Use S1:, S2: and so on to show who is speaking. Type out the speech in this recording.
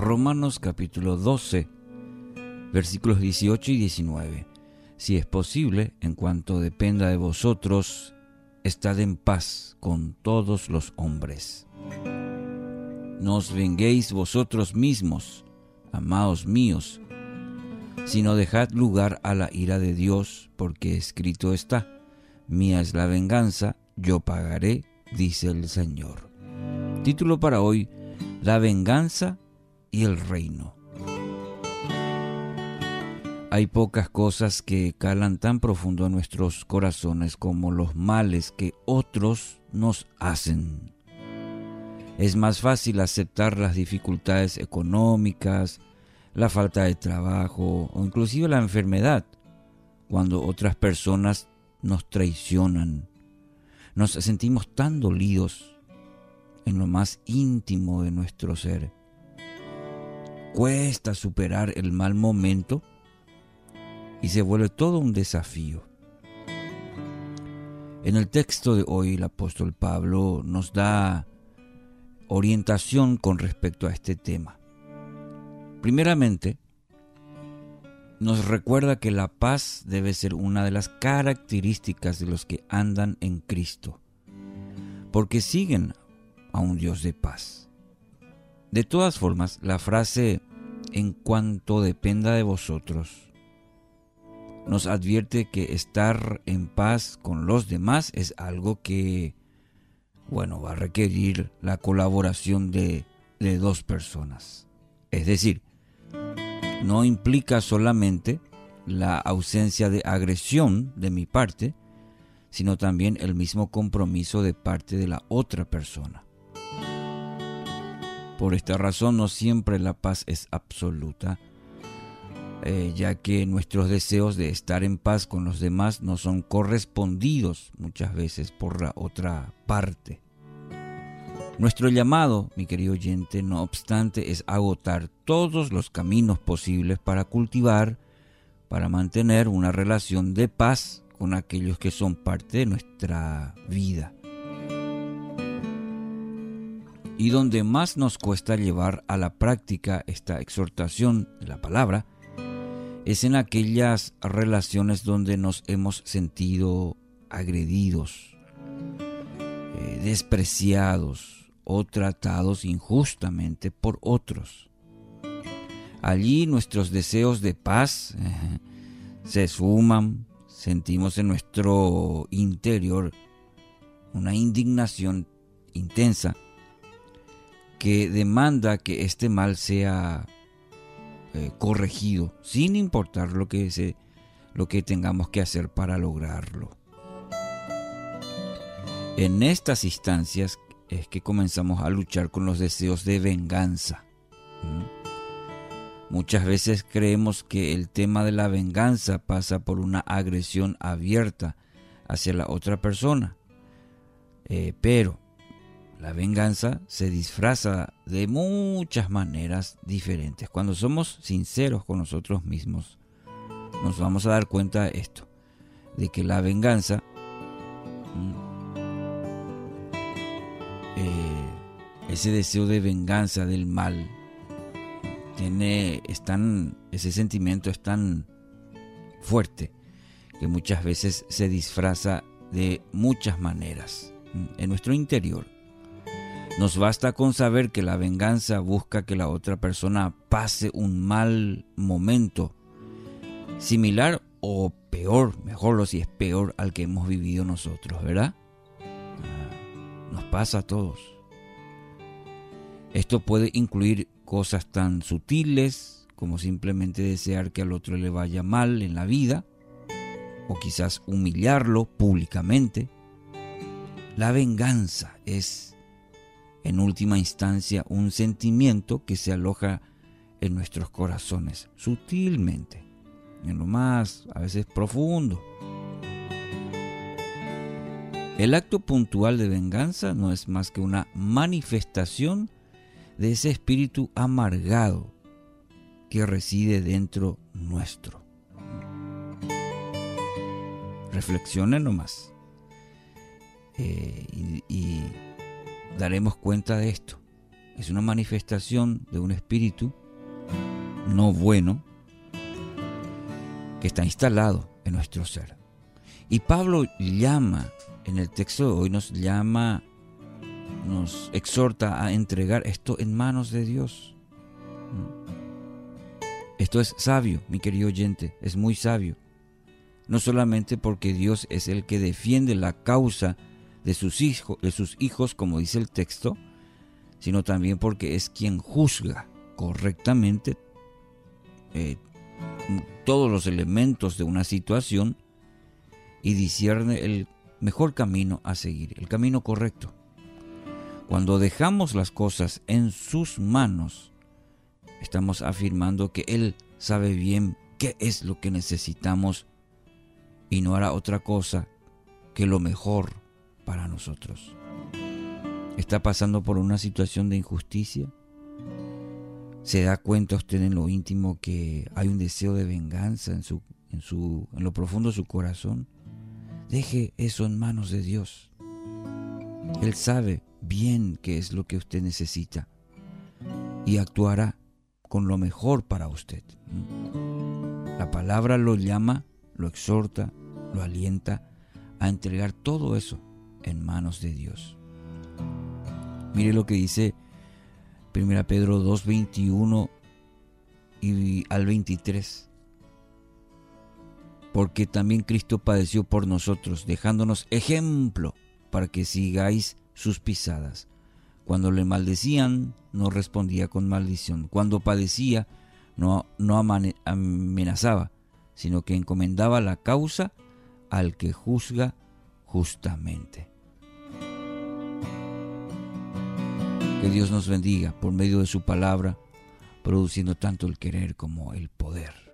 S1: Romanos capítulo 12, versículos 18 y 19. Si es posible, en cuanto dependa de vosotros, estad en paz con todos los hombres. No os venguéis vosotros mismos, amados míos, sino dejad lugar a la ira de Dios, porque escrito está, mía es la venganza, yo pagaré, dice el Señor. Título para hoy, La venganza y el reino. Hay pocas cosas que calan tan profundo en nuestros corazones como los males que otros nos hacen. Es más fácil aceptar las dificultades económicas, la falta de trabajo o inclusive la enfermedad cuando otras personas nos traicionan. Nos sentimos tan dolidos en lo más íntimo de nuestro ser. Cuesta superar el mal momento y se vuelve todo un desafío. En el texto de hoy el apóstol Pablo nos da orientación con respecto a este tema. Primeramente, nos recuerda que la paz debe ser una de las características de los que andan en Cristo, porque siguen a un Dios de paz. De todas formas, la frase en cuanto dependa de vosotros nos advierte que estar en paz con los demás es algo que, bueno, va a requerir la colaboración de, de dos personas. Es decir, no implica solamente la ausencia de agresión de mi parte, sino también el mismo compromiso de parte de la otra persona. Por esta razón no siempre la paz es absoluta, eh, ya que nuestros deseos de estar en paz con los demás no son correspondidos muchas veces por la otra parte. Nuestro llamado, mi querido oyente, no obstante, es agotar todos los caminos posibles para cultivar, para mantener una relación de paz con aquellos que son parte de nuestra vida. Y donde más nos cuesta llevar a la práctica esta exhortación de la palabra, es en aquellas relaciones donde nos hemos sentido agredidos, eh, despreciados o tratados injustamente por otros. Allí nuestros deseos de paz eh, se suman, sentimos en nuestro interior una indignación intensa que demanda que este mal sea eh, corregido, sin importar lo que, se, lo que tengamos que hacer para lograrlo. En estas instancias es que comenzamos a luchar con los deseos de venganza. Muchas veces creemos que el tema de la venganza pasa por una agresión abierta hacia la otra persona. Eh, pero la venganza se disfraza de muchas maneras diferentes. Cuando somos sinceros con nosotros mismos, nos vamos a dar cuenta de esto, de que la venganza mm, eh, ese deseo de venganza del mal tiene ese sentimiento es tan fuerte que muchas veces se disfraza de muchas maneras mm, en nuestro interior nos basta con saber que la venganza busca que la otra persona pase un mal momento, similar o peor, mejor si es peor al que hemos vivido nosotros, ¿verdad? Ah, nos pasa a todos. Esto puede incluir cosas tan sutiles como simplemente desear que al otro le vaya mal en la vida, o quizás humillarlo públicamente. La venganza es en última instancia un sentimiento que se aloja en nuestros corazones, sutilmente, en lo más a veces profundo. El acto puntual de venganza no es más que una manifestación de ese espíritu amargado que reside dentro nuestro. Reflexionen nomás. Eh, daremos cuenta de esto es una manifestación de un espíritu no bueno que está instalado en nuestro ser. Y Pablo llama, en el texto de hoy nos llama, nos exhorta a entregar esto en manos de Dios. Esto es sabio, mi querido oyente, es muy sabio. No solamente porque Dios es el que defiende la causa de sus, hijos, de sus hijos, como dice el texto, sino también porque es quien juzga correctamente eh, todos los elementos de una situación y discierne el mejor camino a seguir, el camino correcto. Cuando dejamos las cosas en sus manos, estamos afirmando que Él sabe bien qué es lo que necesitamos y no hará otra cosa que lo mejor para nosotros. ¿Está pasando por una situación de injusticia? ¿Se da cuenta usted en lo íntimo que hay un deseo de venganza en, su, en, su, en lo profundo de su corazón? Deje eso en manos de Dios. Él sabe bien qué es lo que usted necesita y actuará con lo mejor para usted. La palabra lo llama, lo exhorta, lo alienta a entregar todo eso en manos de Dios. Mire lo que dice 1 Pedro 2, 21 y al 23. Porque también Cristo padeció por nosotros, dejándonos ejemplo para que sigáis sus pisadas cuando le maldecían, no respondía con maldición. Cuando padecía, no, no amenazaba, sino que encomendaba la causa al que juzga justamente. Que Dios nos bendiga por medio de su palabra, produciendo tanto el querer como el poder.